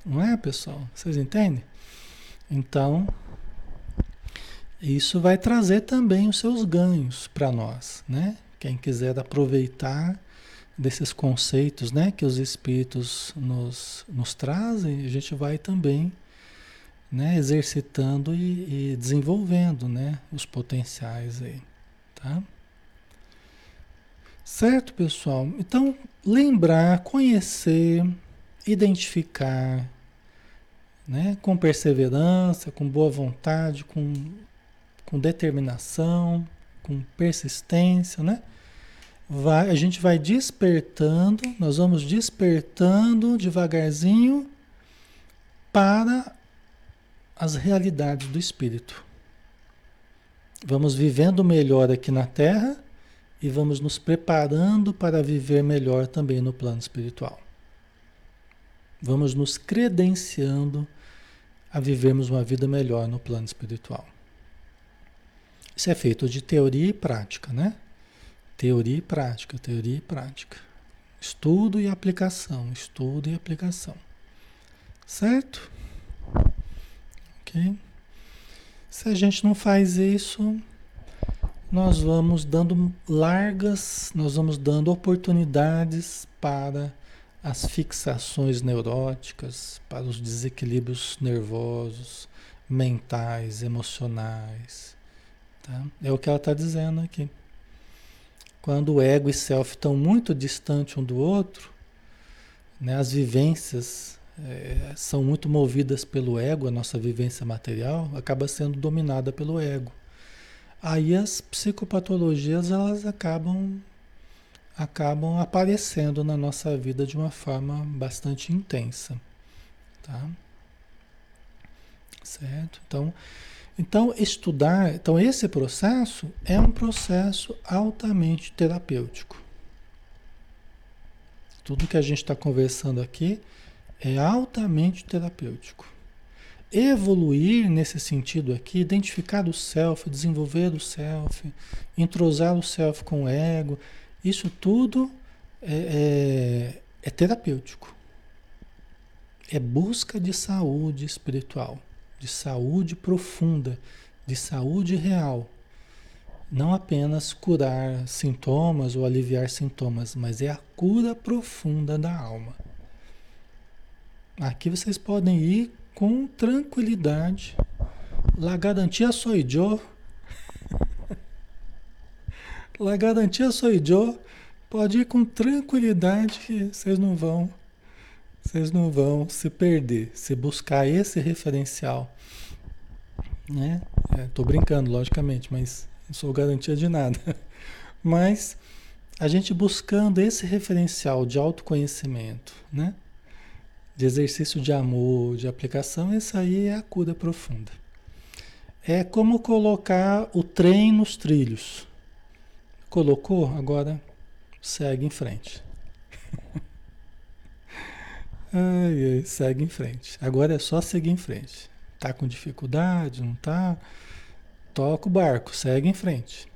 Não é, pessoal? Vocês entendem? Então, Isso vai trazer também os seus ganhos para nós, né? Quem quiser aproveitar desses conceitos, né, que os espíritos nos, nos trazem, a gente vai também, né, exercitando e, e desenvolvendo, né, os potenciais aí, tá? Certo, pessoal? Então, lembrar, conhecer, identificar, né? com perseverança, com boa vontade, com, com determinação, com persistência, né? Vai, a gente vai despertando, nós vamos despertando devagarzinho para as realidades do espírito. Vamos vivendo melhor aqui na Terra e vamos nos preparando para viver melhor também no plano espiritual. Vamos nos credenciando a vivermos uma vida melhor no plano espiritual. Isso é feito de teoria e prática, né? Teoria e prática, teoria e prática. Estudo e aplicação, estudo e aplicação. Certo? Ok? Se a gente não faz isso, nós vamos dando largas, nós vamos dando oportunidades para as fixações neuróticas, para os desequilíbrios nervosos, mentais, emocionais. Tá? É o que ela está dizendo aqui. Quando o ego e self estão muito distantes um do outro, né, as vivências é, são muito movidas pelo ego, a nossa vivência material acaba sendo dominada pelo ego. Aí as psicopatologias elas acabam acabam aparecendo na nossa vida de uma forma bastante intensa, tá? Certo? Então, então estudar, então esse processo é um processo altamente terapêutico. Tudo que a gente está conversando aqui é altamente terapêutico evoluir nesse sentido aqui, identificar o self, desenvolver o self, entrosar o self com o ego, isso tudo é, é, é terapêutico. É busca de saúde espiritual, de saúde profunda, de saúde real. Não apenas curar sintomas ou aliviar sintomas, mas é a cura profunda da alma. Aqui vocês podem ir com tranquilidade. La garantia soy yo. La garantia soy yo. Pode ir com tranquilidade que vocês não vão vocês não vão se perder se buscar esse referencial. Né? É, tô brincando, logicamente, mas não sou garantia de nada. Mas a gente buscando esse referencial de autoconhecimento, né? De exercício de amor, de aplicação, essa aí é a cura profunda. É como colocar o trem nos trilhos. Colocou, agora segue em frente. ai, ai, segue em frente. Agora é só seguir em frente. Tá com dificuldade, não tá? Toca o barco, segue em frente.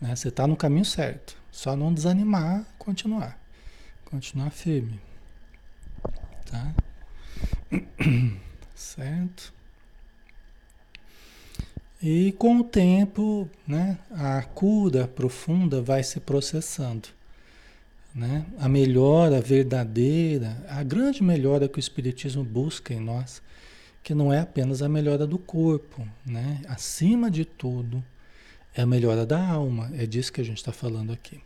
Né? Você está no caminho certo. Só não desanimar, continuar. Continuar firme tá? Certo? E com o tempo, né, a cura profunda vai se processando. Né? A melhora verdadeira, a grande melhora que o Espiritismo busca em nós, que não é apenas a melhora do corpo, né? acima de tudo, é a melhora da alma, é disso que a gente está falando aqui.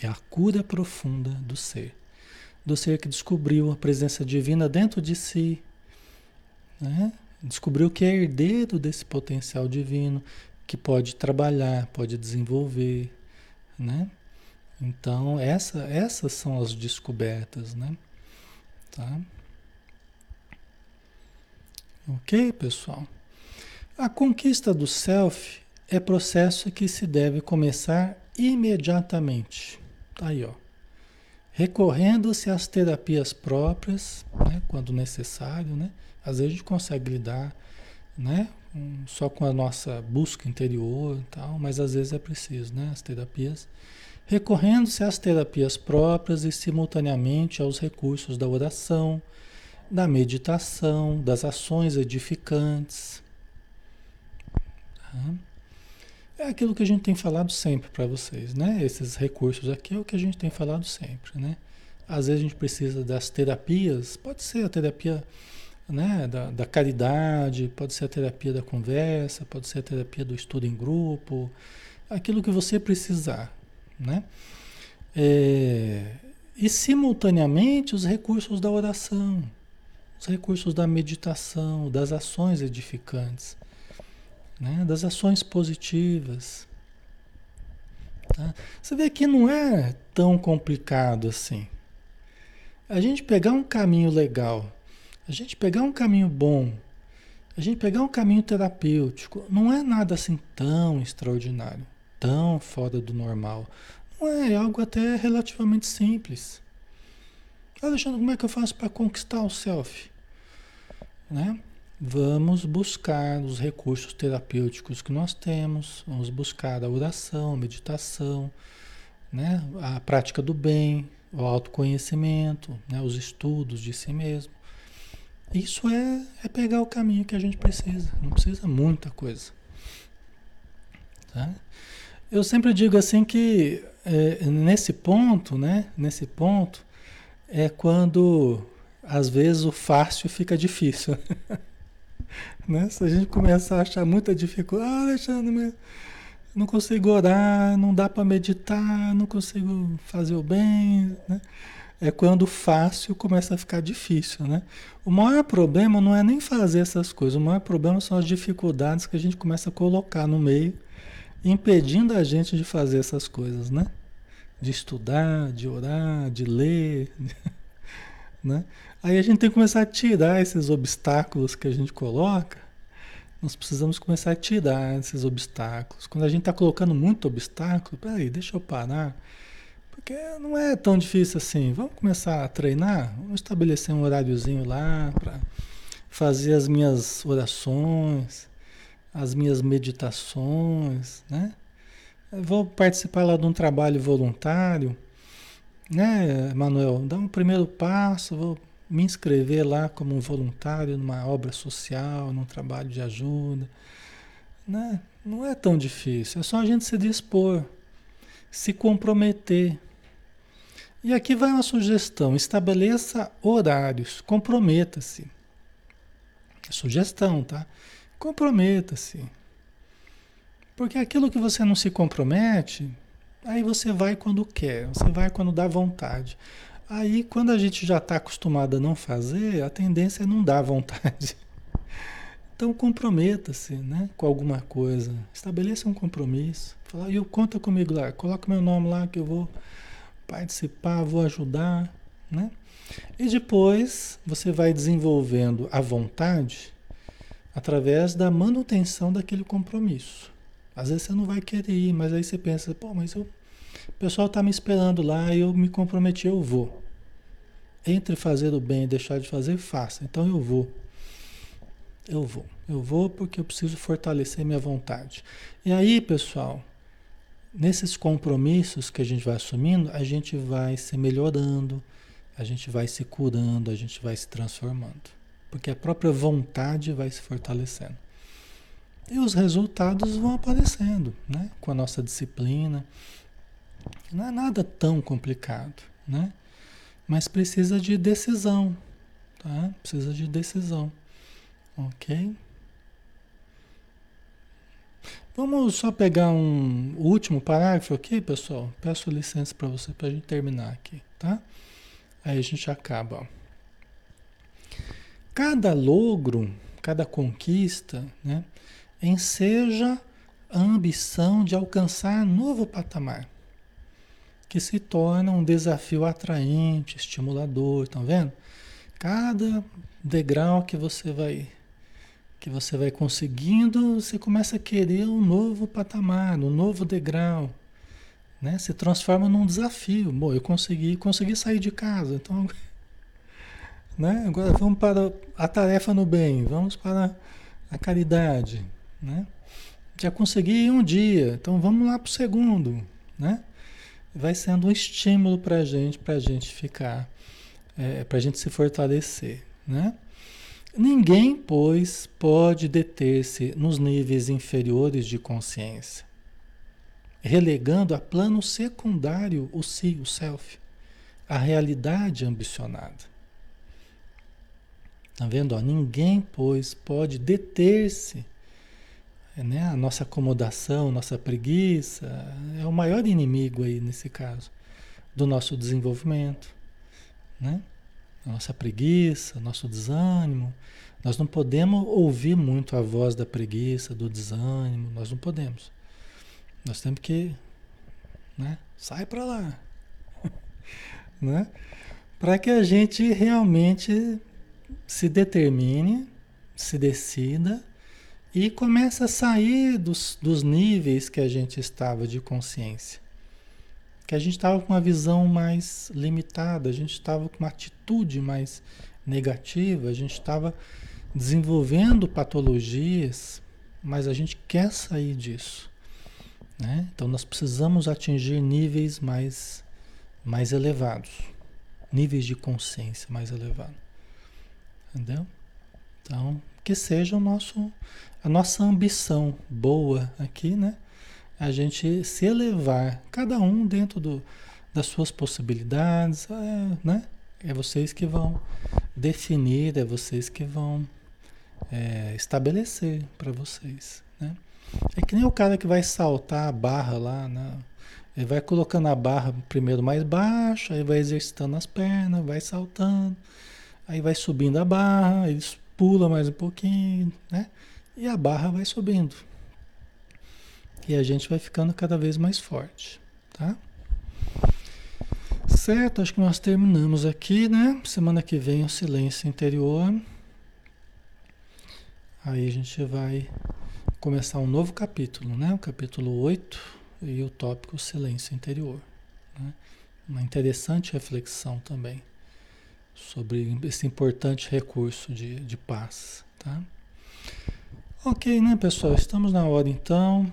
É a cura profunda do ser do ser que descobriu a presença divina dentro de si, né? descobriu que é herdeiro desse potencial divino, que pode trabalhar, pode desenvolver, né? Então, essa, essas são as descobertas, né? Tá? Ok, pessoal? A conquista do self é processo que se deve começar imediatamente. Tá aí, ó recorrendo-se às terapias próprias, né, quando necessário, né? Às vezes a gente consegue lidar, né, só com a nossa busca interior e tal, mas às vezes é preciso, né, as terapias. Recorrendo-se às terapias próprias e simultaneamente aos recursos da oração, da meditação, das ações edificantes. Tá? É aquilo que a gente tem falado sempre para vocês, né? Esses recursos aqui é o que a gente tem falado sempre, né? Às vezes a gente precisa das terapias, pode ser a terapia né, da, da caridade, pode ser a terapia da conversa, pode ser a terapia do estudo em grupo, aquilo que você precisar, né? É, e simultaneamente os recursos da oração, os recursos da meditação, das ações edificantes né? das ações positivas. Tá? Você vê que não é tão complicado assim. A gente pegar um caminho legal, a gente pegar um caminho bom, a gente pegar um caminho terapêutico, não é nada assim tão extraordinário, tão fora do normal. Não é, é algo até relativamente simples. Alexandre, como é que eu faço para conquistar o self? Né? Vamos buscar os recursos terapêuticos que nós temos, vamos buscar a oração, a meditação, né? a prática do bem, o autoconhecimento, né? os estudos de si mesmo. Isso é, é pegar o caminho que a gente precisa, não precisa muita coisa. Tá? Eu sempre digo assim que é, nesse ponto, né? Nesse ponto é quando às vezes o fácil fica difícil. Né? Se a gente começar a achar muita dificuldade, ah, Alexandre, não consigo orar, não dá para meditar, não consigo fazer o bem, né? É quando o fácil começa a ficar difícil, né? O maior problema não é nem fazer essas coisas, o maior problema são as dificuldades que a gente começa a colocar no meio, impedindo a gente de fazer essas coisas, né? De estudar, de orar, de ler, né? Aí a gente tem que começar a tirar esses obstáculos que a gente coloca. Nós precisamos começar a tirar esses obstáculos. Quando a gente está colocando muito obstáculo, peraí, deixa eu parar. Porque não é tão difícil assim. Vamos começar a treinar? Vamos estabelecer um horáriozinho lá para fazer as minhas orações, as minhas meditações, né? Eu vou participar lá de um trabalho voluntário, né, Manuel? Dá um primeiro passo, vou me inscrever lá como um voluntário numa obra social, num trabalho de ajuda. Né? Não é tão difícil, é só a gente se dispor, se comprometer. E aqui vai uma sugestão: estabeleça horários, comprometa-se. Sugestão, tá? Comprometa-se. Porque aquilo que você não se compromete, aí você vai quando quer, você vai quando dá vontade. Aí, quando a gente já está acostumado a não fazer, a tendência é não dar vontade. Então, comprometa-se né, com alguma coisa. Estabeleça um compromisso. Fala, eu conta comigo lá, coloca meu nome lá que eu vou participar, vou ajudar. Né? E depois você vai desenvolvendo a vontade através da manutenção daquele compromisso. Às vezes você não vai querer ir, mas aí você pensa, pô, mas eu, o pessoal está me esperando lá e eu me comprometi, eu vou. Entre fazer o bem e deixar de fazer, faça. Então eu vou. Eu vou. Eu vou porque eu preciso fortalecer minha vontade. E aí, pessoal, nesses compromissos que a gente vai assumindo, a gente vai se melhorando, a gente vai se curando, a gente vai se transformando. Porque a própria vontade vai se fortalecendo. E os resultados vão aparecendo, né? Com a nossa disciplina. Não é nada tão complicado, né? Mas precisa de decisão, tá? Precisa de decisão, ok? Vamos só pegar um último parágrafo aqui, pessoal. Peço licença para você para a gente terminar aqui, tá? Aí a gente acaba. Cada logro, cada conquista, né, enseja a ambição de alcançar novo patamar que se torna um desafio atraente, estimulador, estão vendo? Cada degrau que você vai que você vai conseguindo, você começa a querer um novo patamar, um novo degrau, né? Se transforma num desafio. Bom, eu consegui, consegui sair de casa, então, né? Agora vamos para a tarefa no bem, vamos para a caridade, né? Já consegui um dia, então vamos lá para o segundo, né? Vai sendo um estímulo para a gente, para a gente ficar, é, para a gente se fortalecer, né? Ninguém, pois, pode deter-se nos níveis inferiores de consciência, relegando a plano secundário o si, o self, a realidade ambicionada. Tá vendo? Ó, ninguém, pois, pode deter-se. Né? A nossa acomodação, nossa preguiça é o maior inimigo aí nesse caso do nosso desenvolvimento, né? A nossa preguiça, nosso desânimo. Nós não podemos ouvir muito a voz da preguiça, do desânimo, nós não podemos. Nós temos que, né? Sai para lá, né? Para que a gente realmente se determine, se decida e comece a sair dos, dos níveis que a gente estava de consciência. Que a gente estava com uma visão mais limitada, a gente estava com uma atitude mais negativa, a gente estava desenvolvendo patologias, mas a gente quer sair disso. Né? Então nós precisamos atingir níveis mais, mais elevados, níveis de consciência mais elevados. Entendeu? Então, que seja o nosso, a nossa ambição boa aqui, né? A gente se elevar, cada um dentro do, das suas possibilidades, é, né? É vocês que vão definir, é vocês que vão é, estabelecer para vocês, né? É que nem o cara que vai saltar a barra lá, né? Ele vai colocando a barra primeiro mais baixa, aí vai exercitando as pernas, vai saltando. Aí vai subindo a barra, eles pula mais um pouquinho, né? E a barra vai subindo. E a gente vai ficando cada vez mais forte, tá? Certo, acho que nós terminamos aqui, né? Semana que vem o silêncio interior. Aí a gente vai começar um novo capítulo, né? O capítulo 8 e o tópico silêncio interior. Né? Uma interessante reflexão também sobre esse importante recurso de, de paz, tá? Ok, né, pessoal? Estamos na hora então.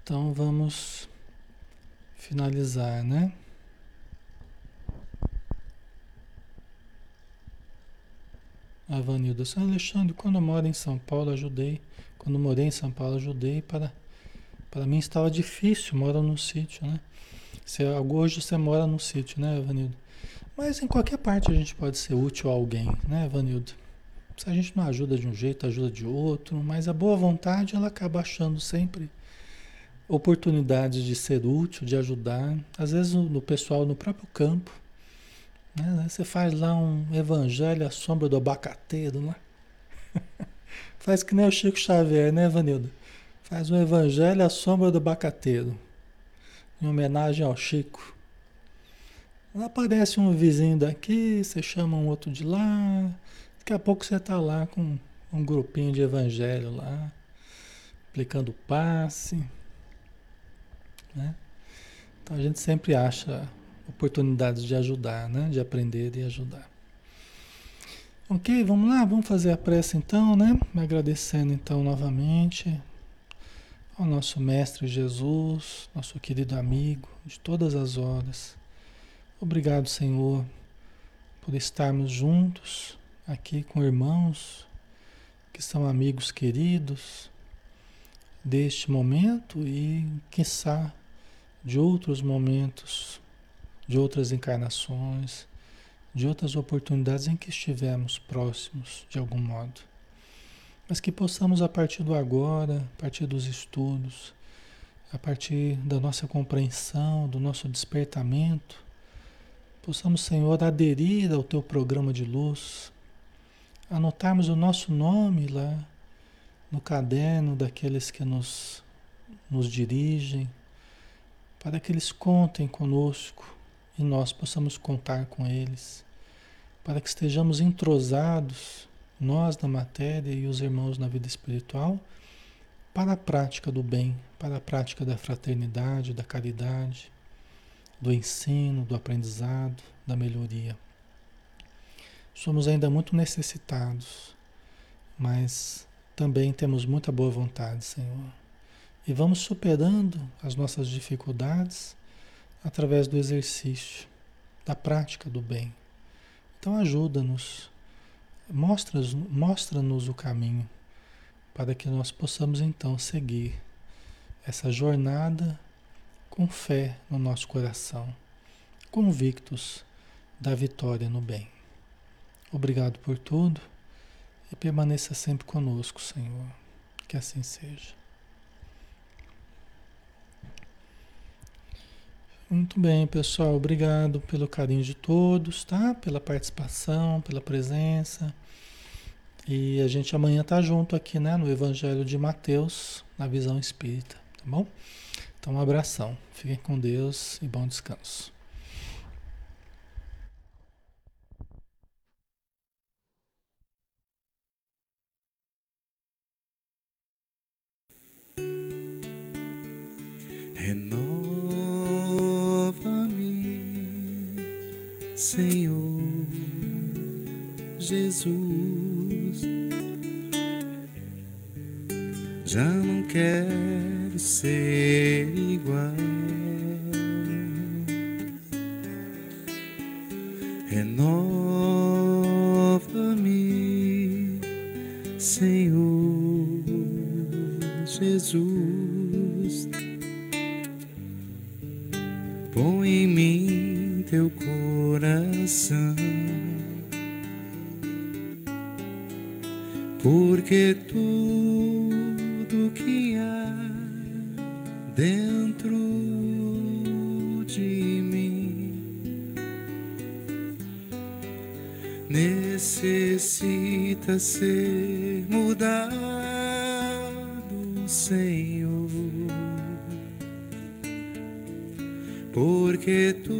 Então vamos finalizar, né? Avanildo, São Alexandre, quando eu moro em São Paulo, ajudei. Quando morei em São Paulo, ajudei para. Para mim estava difícil, moro no sítio, né? Você, hoje você mora no sítio, né, Avanildo? Mas em qualquer parte a gente pode ser útil a alguém, né, Vanildo? Se a gente não ajuda de um jeito, ajuda de outro, mas a boa vontade ela acaba achando sempre oportunidades de ser útil, de ajudar, às vezes no pessoal no próprio campo. Né? Você faz lá um evangelho à sombra do abacateiro, né? faz que nem o Chico Xavier, né, Vanildo? Faz um evangelho à sombra do abacateiro, em homenagem ao Chico. Aparece um vizinho daqui, você chama um outro de lá, daqui a pouco você está lá com um grupinho de evangelho lá, aplicando passe. Né? Então a gente sempre acha oportunidades de ajudar, né? de aprender e ajudar. Ok, vamos lá, vamos fazer a prece então, né? Agradecendo então novamente ao nosso Mestre Jesus, nosso querido amigo de todas as horas Obrigado, Senhor, por estarmos juntos aqui com irmãos que são amigos queridos deste momento e, quiçá, de outros momentos, de outras encarnações, de outras oportunidades em que estivemos próximos de algum modo. Mas que possamos, a partir do agora, a partir dos estudos, a partir da nossa compreensão, do nosso despertamento, Possamos, Senhor, aderir ao teu programa de luz, anotarmos o nosso nome lá no caderno daqueles que nos, nos dirigem, para que eles contem conosco e nós possamos contar com eles, para que estejamos entrosados, nós na matéria e os irmãos na vida espiritual, para a prática do bem, para a prática da fraternidade, da caridade do ensino, do aprendizado, da melhoria. Somos ainda muito necessitados, mas também temos muita boa vontade, Senhor. E vamos superando as nossas dificuldades através do exercício, da prática do bem. Então ajuda-nos mostra-nos mostra o caminho para que nós possamos então seguir essa jornada com fé no nosso coração, convictos da vitória no bem. Obrigado por tudo e permaneça sempre conosco, Senhor. Que assim seja. Muito bem, pessoal. Obrigado pelo carinho de todos, tá? Pela participação, pela presença. E a gente amanhã tá junto aqui, né, no Evangelho de Mateus, na visão espírita, tá bom? Então, um abração. Fiquem com Deus e bom descanso. Senhor Jesus. Já não quero ser igual. Renova-me, Senhor Jesus. Põe em mim teu coração. Porque tudo que há dentro de mim necessita ser mudado, Senhor. Porque tudo